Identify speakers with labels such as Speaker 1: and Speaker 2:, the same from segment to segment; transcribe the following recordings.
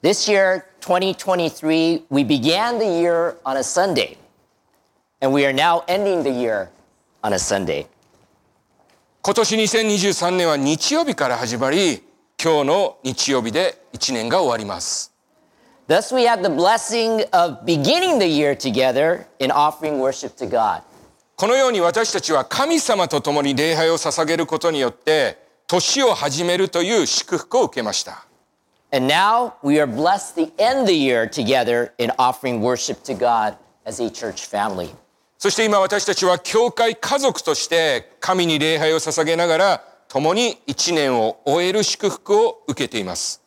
Speaker 1: This year, 2023, we began the year on a Sunday, and we are now ending the year on a Sunday.
Speaker 2: 今年2023年は日曜日から始まり、今日の日曜日で1年が終わります。
Speaker 1: Thus, we have the blessing of beginning the year together in offering worship to God.
Speaker 2: このように私たちは神様と共に礼拝を捧げることによって、年を始めるという祝福を受けました。
Speaker 1: And now we are blessed to end the year together in offering worship to God as a church family.
Speaker 2: そして今私たちは教会家族として神に礼拝を捧げながら共に1年を終える祝福を受けています。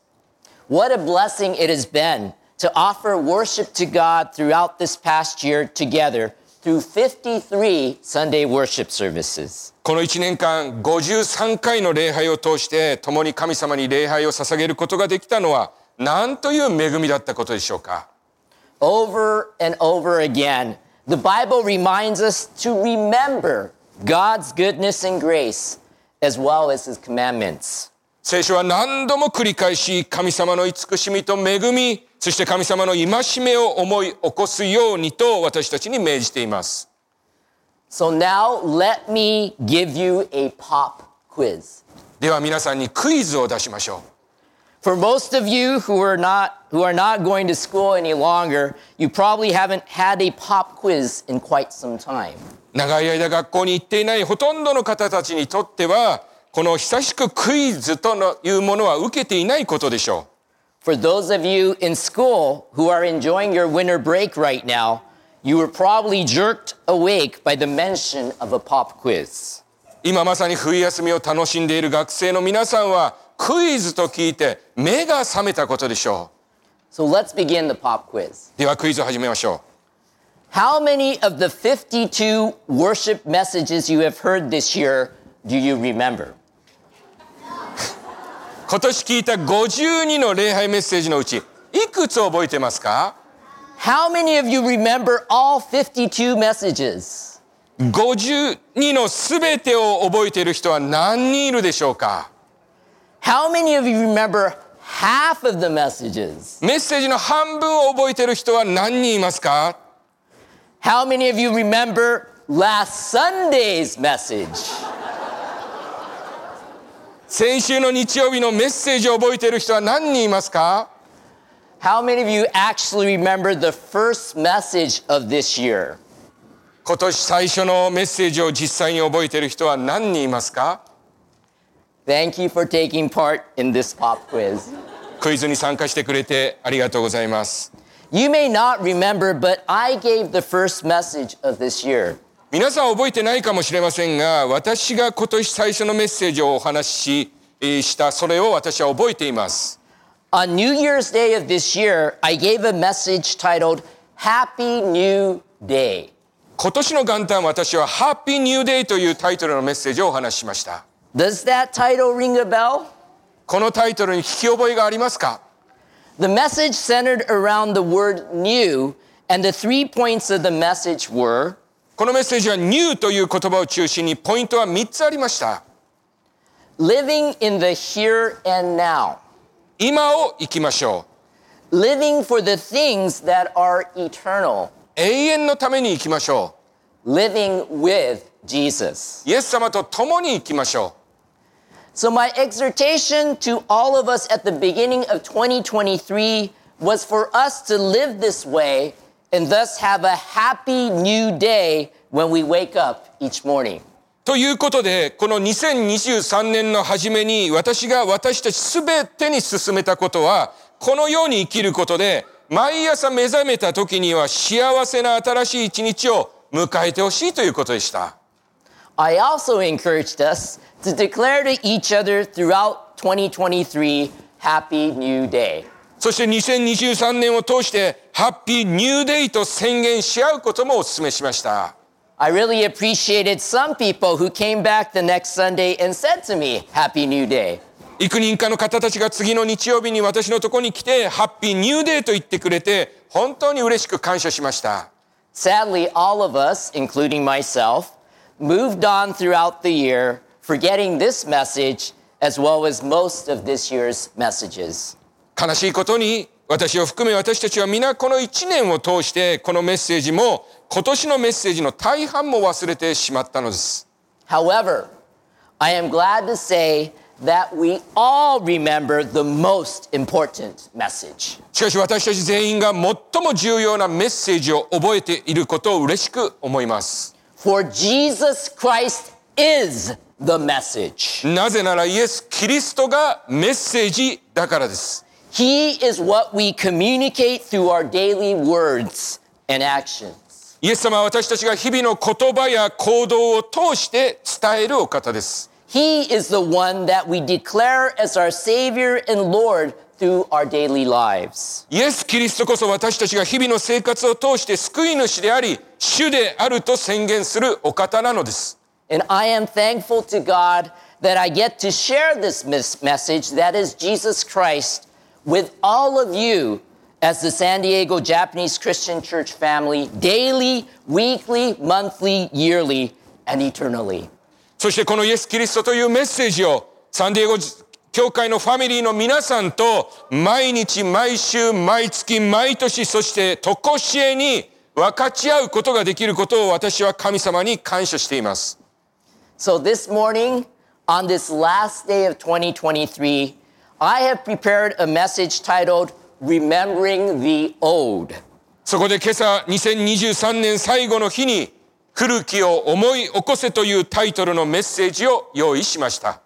Speaker 1: What a blessing it has been to offer worship to God throughout this past year together through 53 Sunday worship services.
Speaker 2: この1年間53回の礼拝を通して共に神様に礼拝を捧げることができたのは何という恵みだったことでしょうか
Speaker 1: Over and over again, the Bible reminds us to remember God's goodness and grace as well as his commandments.
Speaker 2: 聖書は何度も繰り返し神様の慈しみと恵みそして神様の戒めを思い起こすようにと私たちに命じています
Speaker 1: So now let me give you a pop quiz.
Speaker 2: では皆さんにクイズを出しましょう
Speaker 1: For most of you who are not who are not going to school any longer, you probably haven't had a pop quiz in quite some time.
Speaker 2: 長い間学校に行っていないほとんどの方たちにとってはこの久しくクイズというものは受けていないことでしょ
Speaker 1: For those of you in school who are enjoying your winter break right now, you were probably jerked awake by the mention of a pop quiz.
Speaker 2: う今まさに冬休みを楽しんでいる学生の皆さんはクイズと聞いて目が覚めたことでしょ
Speaker 1: So let's begin the pop quiz.
Speaker 2: うではクイズを始めましょ
Speaker 1: How many of the 52 worship messages you have heard this year do you remember?
Speaker 2: う今年聞いた52の礼拝メッセージのうちいくつ覚えてますか
Speaker 1: How many of you remember all 52 messages?
Speaker 2: 52の全てを覚えている人は何人いるでしょうか
Speaker 1: How many of you remember half of the messages?
Speaker 2: メッセージの半分を覚えている人は何人いますか
Speaker 1: How many of you remember last Sunday's message?
Speaker 2: 先週の日曜日のメッセージを覚えている人は何人いますか
Speaker 1: How many of you actually remember the first message of this year?
Speaker 2: 今年最初のメッセージを実際に覚えている人は何人いますか
Speaker 1: Thank you for taking part in this pop quiz.
Speaker 2: クイズに参加してくれてありがとうございます。
Speaker 1: You may not remember, but I gave the first message of this year.
Speaker 2: 皆さん覚えてないかもしれませんが、私が今年最初のメッセージをお話ししたそれを私は覚えています。
Speaker 1: On New Year's Day of this year, I gave a message titled Happy New Day.
Speaker 2: 今年の元旦私はハッピーニューデイというタイトルのメッセージをお話ししました。
Speaker 1: Does that title ring a bell?
Speaker 2: このタイトルに聞き覚えがありますか
Speaker 1: The message centered around the word new, and the three points of the message were
Speaker 2: このメッセージはニューという言葉を中心にポイントは3つありました。
Speaker 1: living in the here and now,
Speaker 2: 今を生きましょ
Speaker 1: living for the things that are eternal,
Speaker 2: う。永遠のために生きましょ
Speaker 1: living with Jesus.
Speaker 2: う。イエス様と共に生きましょ
Speaker 1: So, my exhortation to all of us at the beginning of 2023 was for us to live this way and thus have a happy new day when we wake up each morning.
Speaker 2: う。ということで、この2023年の初めに私が私たちすべてに進めたことは、このように生きることで、毎朝目覚めた時には幸せな新しい一日を迎えてほしいということでした。
Speaker 1: I also encouraged us to declare to each other throughout 2023 Happy New Day.
Speaker 2: そして2023年を通して、ハッピーニューデイと宣言し合うこともお勧めしました。
Speaker 1: I really appreciated some people who came back the next Sunday and said to me, Happy New Day.
Speaker 2: 幾人かの方たちが次の日曜日に私のところに来て、ハッピーニューデーと言ってくれて、本当に嬉しく感謝しました。
Speaker 1: Sadly, all of us, including myself, moved on throughout the year, forgetting this message as well as most of this year's messages.
Speaker 2: 悲しいことに私を含め私たちは皆この1年を通してこのメッセージも今年のメッセージの大半も忘れてしまったのです。
Speaker 1: However, I am glad to say that we all remember the most important message.
Speaker 2: しかし私たち全員が最も重要なメッセージを覚えていることを嬉しく思います。
Speaker 1: For Jesus Christ is the message.
Speaker 2: なぜならイエス・キリストがメッセージだからです。
Speaker 1: He is what we communicate through our daily words and actions.
Speaker 2: イエス様は私たちが日々の言葉や行動を通して伝えるお方です。
Speaker 1: He is the one that we declare as our Savior and Lord through our daily lives.
Speaker 2: イエス・キリストこそ私たちが日々の生活を通して救い主であり、主であると宣言するお方なのです。
Speaker 1: And I am thankful to God that I get to share this mes- message that is Jesus Christ with all of you as the San Diego Japanese Christian Church family daily, weekly, monthly, yearly, and eternally.
Speaker 2: そしてこのイエス・キリストというメッセージをサンディエゴ教会のファミリーの皆さんと毎日毎週毎月毎年そして常しえに分かち合うことができることを私は神様に感謝しています。
Speaker 1: So this morning, on this last day of 2023, I have prepared a message titled Remembering the Old.
Speaker 2: そこで今朝2023年最後の日に古きを思い起こせというタイトルのメッセージを用意しました。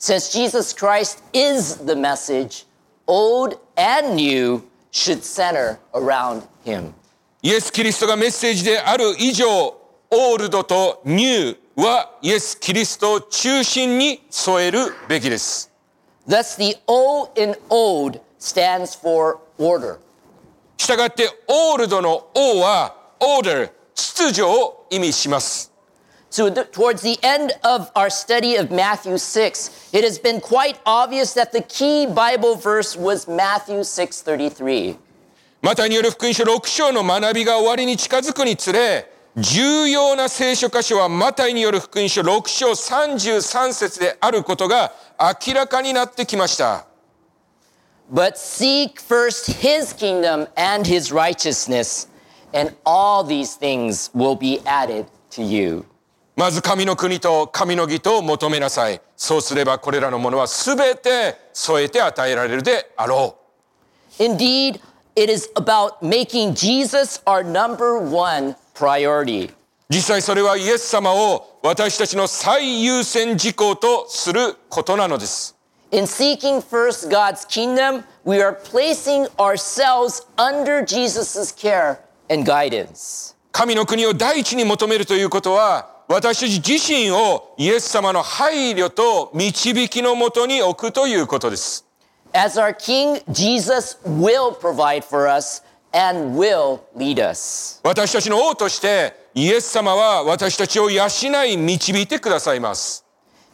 Speaker 1: Since Jesus Christ is the message, old and new should center around him.
Speaker 2: イエス・キリストがメッセージである以上、オールドとニューはイエス・キリストを中心に添えるべきです。
Speaker 1: Thus, the O in old stands for order.
Speaker 2: したがって、オールドの O は order、秩序を意味します。
Speaker 1: So, th- towards the end of our study of Matthew 6, it has been quite obvious that the key Bible verse was Matthew 6:33.
Speaker 2: マタイによる福音書6章の学びが終わりに近づくにつれ、 重要な聖書箇所はマタイによる福音書6章33節であることが明らかになってきました。
Speaker 1: But seek first his kingdom and his righteousness, and all these things will be added to you.
Speaker 2: まず神の国と神の義とを求めなさい。そうすればこれらのものはすべて添えて与えられるであろう。
Speaker 1: Indeed, it is about making Jesus our number one priority.
Speaker 2: 実際それはイエス様を私たちの最優先事項とすることなのです。
Speaker 1: In seeking first God's kingdom, we are placing ourselves under Jesus' care and guidance.
Speaker 2: 神の国を第一に求めるということは、私たち自身をイエス様の配慮と導きのもとに置くということです。
Speaker 1: As our King, Jesus will provide for us and will lead us.
Speaker 2: 私たちの王として、イエス様は私たちを養い導いてくださいます。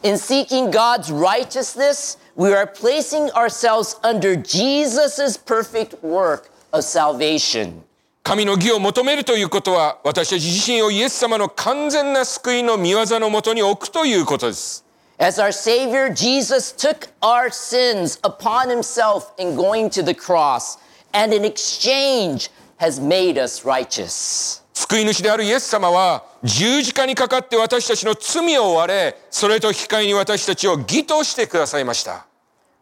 Speaker 1: In seeking God's righteousness, we are placing ourselves under Jesus' perfect work of salvation.
Speaker 2: 神の義を求めるということは、私たち自身をイエス様の完全な救いの見業のもとに置くということです。
Speaker 1: As our Savior, Jesus took our sins upon himself in going to the cross, And in exchange has made us righteous.
Speaker 2: 救い主であるイエス様は十字架にかかって私たちの罪を追われ、それと引き換えに私たちを義としてくださいました。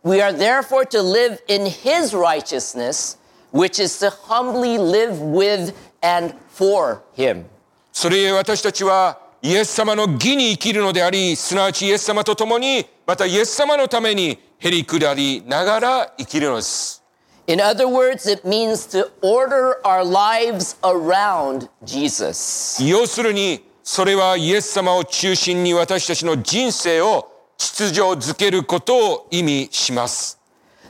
Speaker 1: We are therefore to live in his righteousness, which is to humbly live with and for him.
Speaker 2: それゆえ私たちはイエス様の義に生きるのであり、すなわちイエス様と共に、またイエス様のためにへりくだりながら生きるのです。
Speaker 1: In other words, it means to order our lives around Jesus.
Speaker 2: 要するに、それはイエス様を中心に私たちの人生を秩序づけることを意味します。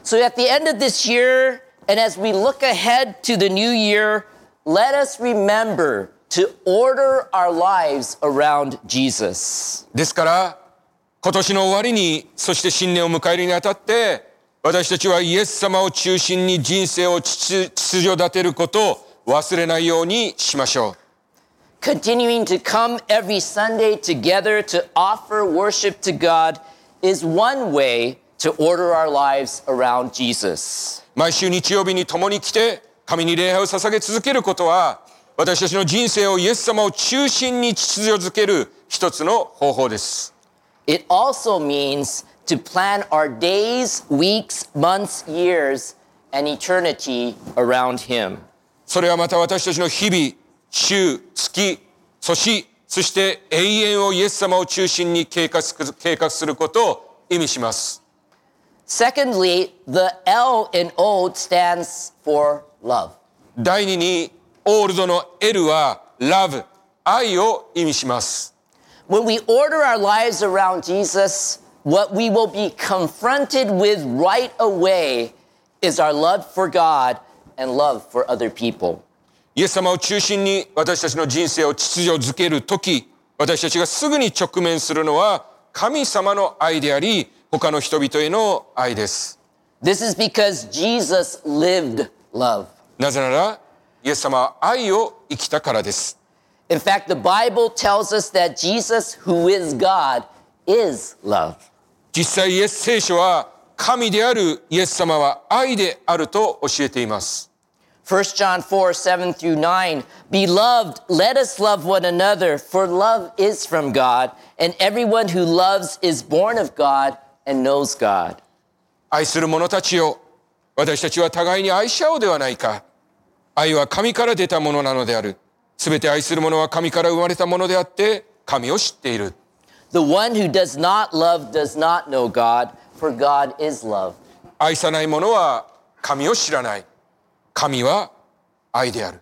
Speaker 1: So at the end of this year, and as we look ahead to the new year, let us remember to order our lives around Jesus.
Speaker 2: ですから、今年の終わりに、そして新年を迎えるにあたって、私たちはイエス様を中心に人生を秩秩序立てることを忘れないようにしましょう。
Speaker 1: Continuing to come every Sunday together to offer worship to God is one way to order our lives around Jesus.
Speaker 2: 毎週日曜日に共に来て神に礼拝を捧げ続けることは私たちの人生をイエス様を中心に秩序づける一つの方法です。
Speaker 1: It also means to plan our days, weeks, months, years, and eternity around Him.
Speaker 2: それはまた私たちの日々、週、月、年、そして永遠をイエス様を中心に計画する計画することを意味します。
Speaker 1: Secondly, the L in old stands for love.
Speaker 2: 第二に、オールドの L は love、愛を意味します。
Speaker 1: When we order our lives around Jesus, what we will be confronted with right away is our love for God and love for other people.
Speaker 2: イエス様を中心に私たちの人生を秩序づけるとき、私たちがすぐに直面するのは神様の愛であり、他の人々への愛です。
Speaker 1: This is because Jesus lived love.
Speaker 2: なぜなら、イエス様は愛を生きたからです。
Speaker 1: In fact, the Bible tells us that Jesus, who is God, is love.
Speaker 2: 実際イエス聖書は神であるイエス様は愛であると教えています。
Speaker 1: 1 John 4 7 through 9. Beloved, let us love one another, for love is from God, and everyone who loves is born of God and knows God.
Speaker 2: 愛する者たちよ、私たちは互いに愛し合おうではないか。愛は神から出たものなのである。すべて愛する者は神から生まれたものであって、神を知っている。
Speaker 1: The one who does not love does not know God, for God is love.
Speaker 2: 愛さない者は神を知らない。神は愛である。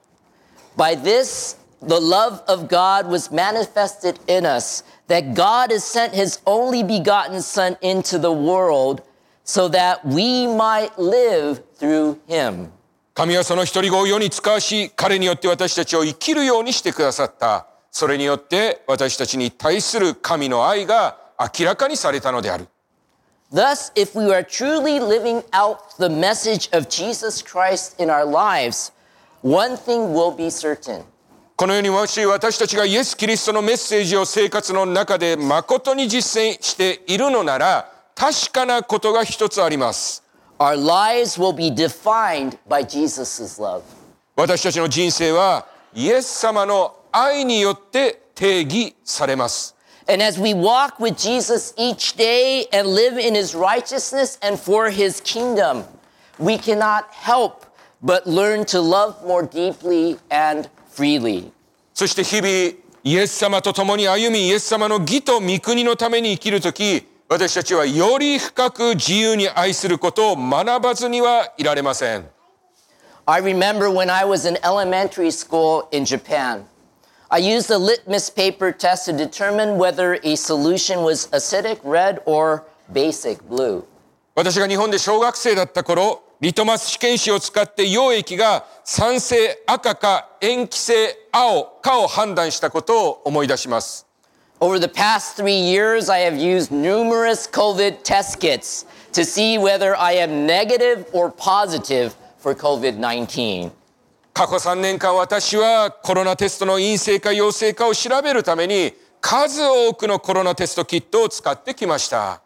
Speaker 1: By this, the love of God was manifested in us, that God has sent his only begotten Son into the world so that we might live through him.
Speaker 2: 神はその一人子を世に使わし、彼によって私たちを生きるようにしてくださった。 それによって私たちに対する神の愛が明らかにされたのである。
Speaker 1: Thus, if we are truly living out the message of Jesus Christ in our lives, one thing will be certain.
Speaker 2: このようにもし私たちがイエス・キリストのメッセージを生活の中で誠に実践しているのなら、確かなことが一つあります。
Speaker 1: Our lives will be defined by Jesus' love.
Speaker 2: 私たちの人生はイエス様の愛によって定義されます。
Speaker 1: And as we walk with Jesus each day and live in his righteousness and for his kingdom, we cannot help but learn to love more deeply and freely.
Speaker 2: そして日々イエス様と共に歩みイエス様の義と御国のために生きるとき私たちはより深く自由に愛することを学ばずにはいられません。
Speaker 1: I remember when I was in elementary school in Japan. I used a litmus paper test to determine whether a solution was acidic red or basic blue.
Speaker 2: 私が日本で小学生だった頃、リトマス試験紙を使って溶液が酸性赤か塩基性青かを判断したことを思い出します。
Speaker 1: Over the past three years, I have used numerous COVID test kits to see whether I am negative or positive for COVID 19.
Speaker 2: 過去3年間私はコロナテストの陰性か陽性かを調べるために数多くのコロナテストキットを使ってきました。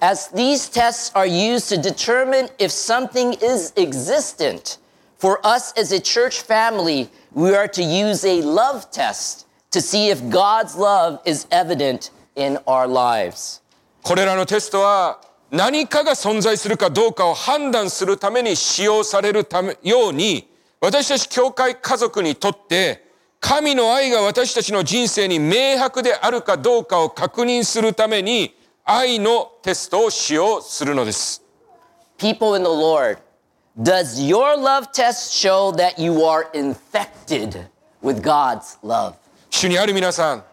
Speaker 1: As these tests are used to determine if something is existent, for us as a church family, we are to use a love test to see if God's love is evident in our lives.
Speaker 2: これらのテストは何かが存在するかどうかを判断するために使用されるためように私たち教会家族にとって神の愛が私たちの人生に明白であるかどうかを確認するために愛のテストを使用するのです。
Speaker 1: People in the Lord, does your love test show that you are infected with God's love?
Speaker 2: 主にある皆さん、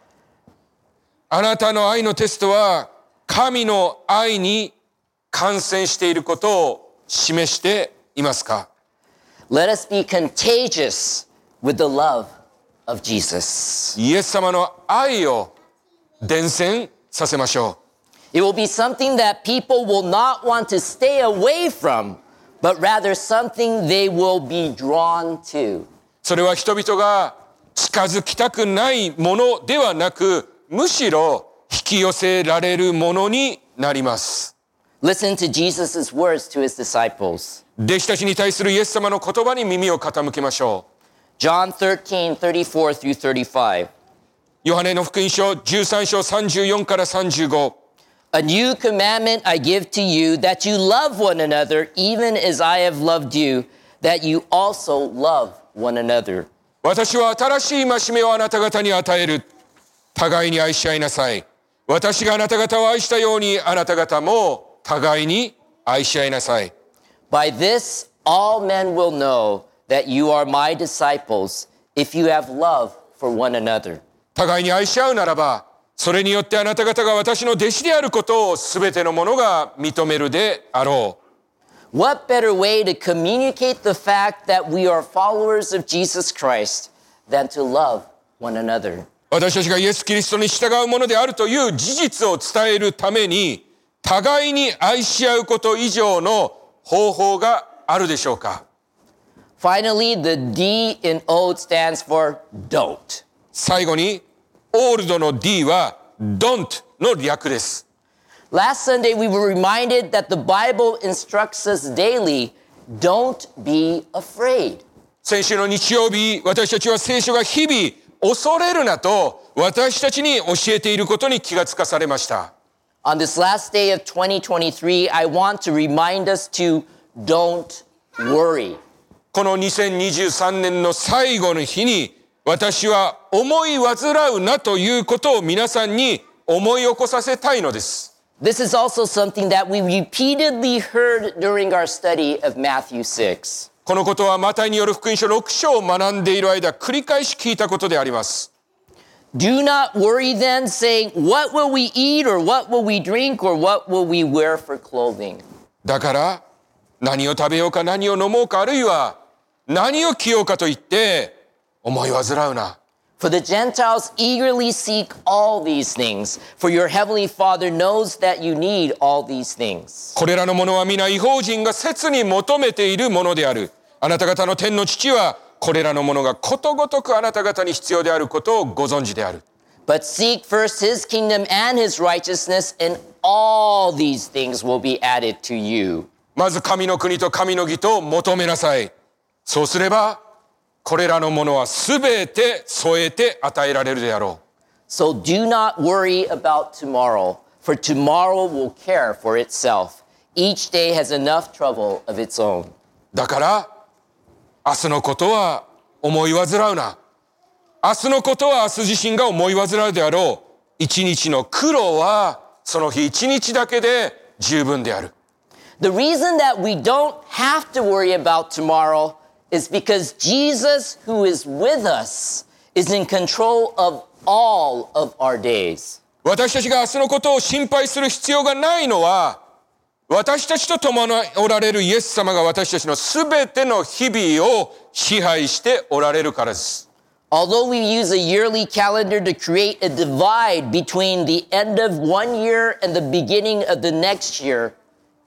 Speaker 2: あなたの愛のテストは神の愛に感染していることを示していますか？
Speaker 1: Let us be contagious with the love of Jesus.
Speaker 2: イエス様の愛を伝染させましょう。
Speaker 1: It will be something that people will not want to stay away from, but rather something they will be drawn to.
Speaker 2: それは人々が近づきたくないものではなく、むしろ引き寄せられるものになります。
Speaker 1: Listen to Jesus' words to his disciples.
Speaker 2: 弟子たちに対するイエス様の言葉に耳を傾けましょう。
Speaker 1: John 13, 34 through 35.
Speaker 2: ヨハネの福音書13章34から35。
Speaker 1: A new commandment I give to you that you love one another, even as I have loved you, that you also love one another.
Speaker 2: 私は新しい戒めをあなた方に与える。互いに愛し合いなさい。私があなた方を愛したようにあなた方も 互いに愛し合いなさい。
Speaker 1: By this, all men will know that you are my disciples if you have love for one another.
Speaker 2: 互いに愛し合うならば、それによってあなた方が私の弟子であることを全ての者が認めるであろう。
Speaker 1: What better way to communicate the fact that we are followers of Jesus Christ than to love one another?
Speaker 2: 私たちがイエス・キリストに従うものであるという事実を伝えるために、互いに愛し合うこと以上の方法があるでしょうか
Speaker 1: Finally, the D in OAT stands for don't.
Speaker 2: 最後に、オールドの D は don't の略です。
Speaker 1: Last Sunday, we were reminded that the Bible instructs us daily don't be afraid.
Speaker 2: 先週の日曜日、私たちは聖書が日々恐れるなと私たちに教えていることに気がつかされました。
Speaker 1: On this last day of 2023, I want to remind us to don't worry.
Speaker 2: この2023年の最後の日に私は思い煩うなということを皆さんに思い起こさせたいのです。
Speaker 1: This is also something that we repeatedly heard during our study of Matthew 6.
Speaker 2: このことはマタイによる福音書6章を学んでいる間繰り返し聞いたことであります。
Speaker 1: Do not worry then, saying, What will we eat, or what will we drink, or what will we wear for clothing?
Speaker 2: だから何を食べようか何を飲もうかあるいは何を着ようかと言って思い煩うな。
Speaker 1: For the Gentiles eagerly seek all these things, for your heavenly Father knows that you need all these things.
Speaker 2: これらのものは皆違法人が切に求めているものである。あなた方の天の父は これらのものがことごとくあなた方に必要であることをご存知である。
Speaker 1: But seek first his kingdom and his righteousness, and all these things will be added to you.
Speaker 2: まず神の国と神の義と求めなさい。そうすればこれらのものはすべて添えて与えられるであろ
Speaker 1: So do not worry about tomorrow, for tomorrow will care for itself. Each day has enough trouble of its own.
Speaker 2: う。だから明日のことは思い煩うな。明日のことは明日自身が思い煩うであろう。一日の苦労はその日一日だけで十分である。
Speaker 1: The reason that we don't have to worry about tomorrow is because Jesus, who is with us, is in control of all of our days.
Speaker 2: 私たちが明日のことを心配する必要がないのは、私たちと共におられるイエス様が私たちのすべての日々を支配しておられるからです。
Speaker 1: Although we use a yearly calendar to create a divide between the end of one year and the beginning of the next year,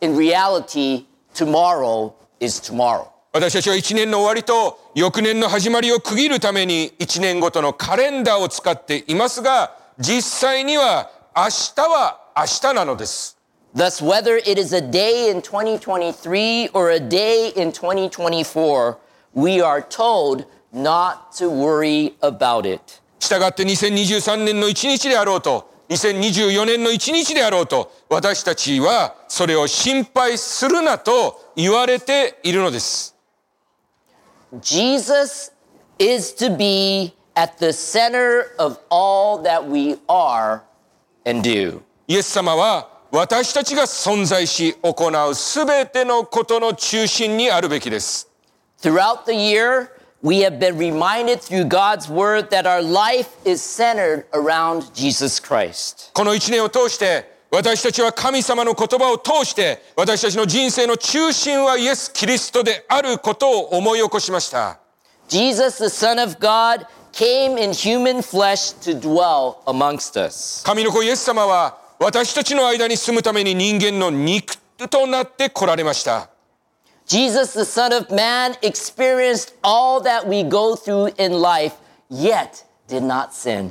Speaker 1: in reality, tomorrow is tomorrow.
Speaker 2: 私たちは一年の終わりと翌年の始まりを区切るために一年ごとのカレンダーを使っていますが、実際には明日は明日なのです。
Speaker 1: Thus, whether it is a day in 2023 or a day in 2024, we are told not to worry about it.
Speaker 2: したがって2023年の1日であろうと、2024年の1日であろうと、私たちはそれを心配するなと言われているのです。
Speaker 1: Jesus is to be at the center of all that we are and do.
Speaker 2: イエス様は 私たちが存在し行うすべてのことの中心にあるべきです。
Speaker 1: Throughout the year, we have been reminded through God's word that our life is centered around Jesus Christ.
Speaker 2: この一年を通して私たちは神様の言葉を通して私たちの人生の中心はイエス・キリストであることを思い起こしました。
Speaker 1: Jesus, the Son of God, came in human flesh to dwell amongst us.
Speaker 2: 神の子イエス様は私たちの間に住むために人間の肉となって来られました。
Speaker 1: Jesus, the Son of Man, experienced all that we go through in life, yet did not sin.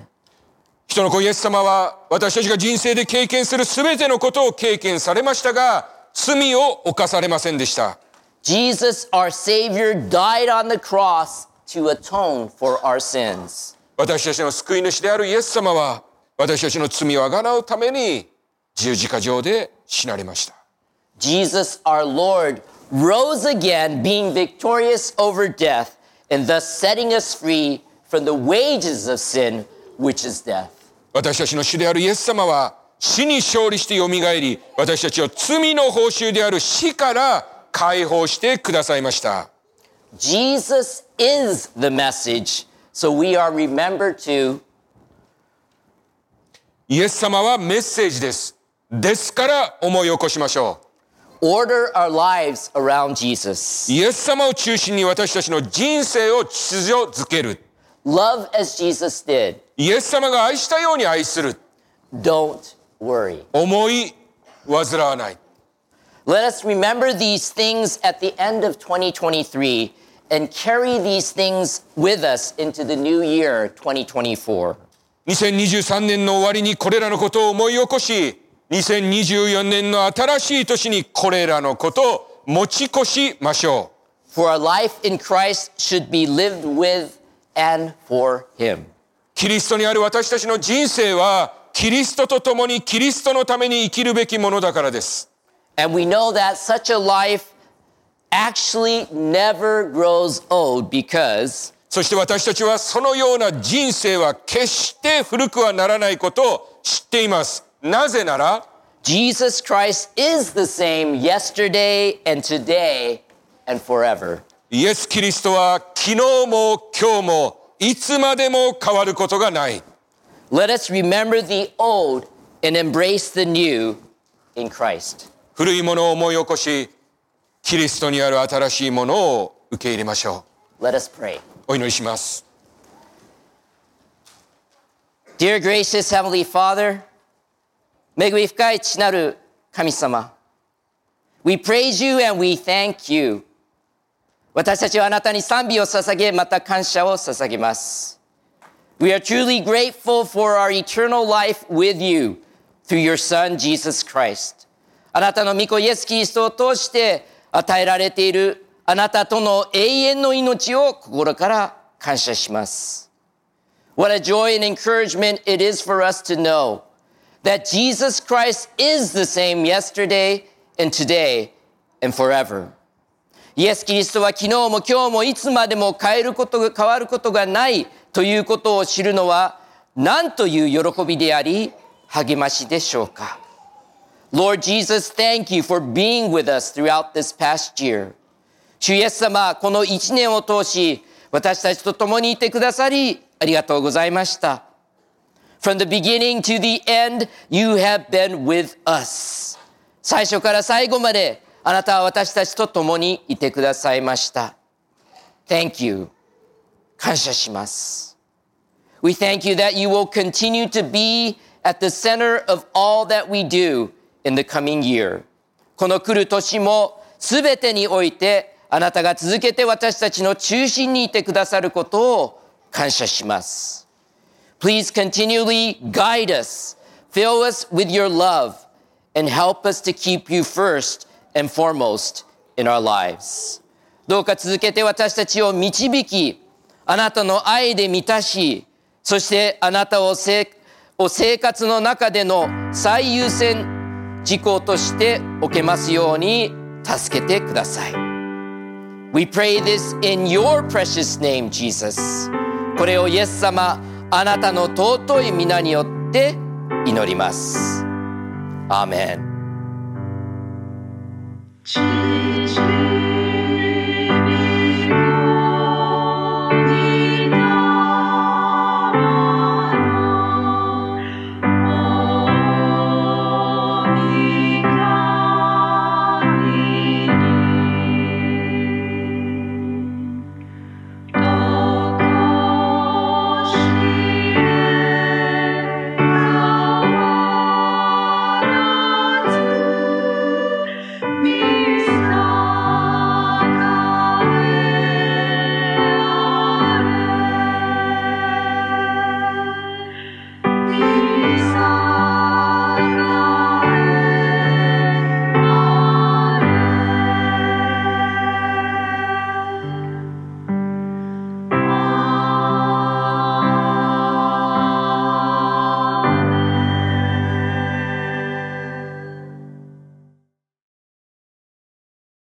Speaker 2: 人の子イエス様は私たちが人生で経験するすべてのことを経験されましたが罪を犯されませんでした。
Speaker 1: Jesus, our Savior, died on the cross to atone for our sins.
Speaker 2: 私たちの救い主であるイエス様は私たちの罪をあがなうために十字架上で死なれました
Speaker 1: Jesus, our Lord, rose again, being victorious over death, and thus setting us free from the wages of sin, which is death.
Speaker 2: 私たちの主であるイエス様は死に勝利してよみがえり私たちを罪の報酬である死から解放してくださいました
Speaker 1: Jesus is the message, so we are remembered to
Speaker 2: イエス様はメッセージですですから思い起こしましょ
Speaker 1: order our lives around Jesus.
Speaker 2: うイエス様を中心に私たちの人生を秩序づける
Speaker 1: Love as Jesus did.
Speaker 2: イエス様が愛したように愛する
Speaker 1: Don't worry.
Speaker 2: 思い煩わない
Speaker 1: Let us remember these things at the end of 2023 and carry these things with us into the new year 2024.
Speaker 2: 2023年の終わりにこれらのことを思い起こし2024年の新しい年にこれらのことを持ち越しましょ
Speaker 1: For our life in Christ should be lived with and for Him.
Speaker 2: うキリストにある私たちの人生はキリストと共にキリストのために生きるべきものだからです
Speaker 1: And we know that such a life actually never grows old because
Speaker 2: そして私たちはそのような人生は決して古くはならないことを知っていますなぜなら
Speaker 1: Jesus Christ is the same yesterday and today and forever.
Speaker 2: イエス・キリストは昨日も今日もいつまでも変わることがない
Speaker 1: Let us remember the old and embrace the new in Christ.
Speaker 2: 古いものを思い起こしキリストにある新しいものを受け入れましょ
Speaker 1: Let us pray.
Speaker 2: お祈りします
Speaker 1: Dear gracious Heavenly Father, 恵み深い地なる神様、We praise you and we thank you. 私たちはあなたに賛美を捧げ、また感謝を捧げます。We are truly grateful for our eternal life with you through your Son, Jesus Christ. あなたの御子イエス・キリストを通して与えられているあなたとの永遠の命を心から感謝します。What a joy and encouragement it is for us to know that Jesus Christ is the same yesterday and today and forever. イエス・キリストは昨日も今日もいつまでも変えることが変わることがないということを知るのは何という喜びであり励ましでしょうか。Lord Jesus, thank you for being with us throughout this past year. 主イエス様、この一年を通し、私たちと共にいてくださり、ありがとうございました。From the beginning to the end, you have been with us. 最初から最後まで、あなたは私たちと共にいてくださいました。Thank you. 感謝します。We thank you that you will continue to be at the center of all that we do in the coming year. この来る年もすべてにおいてあなたが続けて私たちの中心にいてくださることを感謝します。Please continually guide us, fill us with your love, and help us to keep you first and foremost in our lives. どうか続けて私たちを導き、あなたの愛で満たし、そしてあなたをせを生活の中での最優先事項としておけますように助けてください。We pray this in your precious name, Jesus. これをイエス様、あなたの尊い皆によって祈ります。アーメン。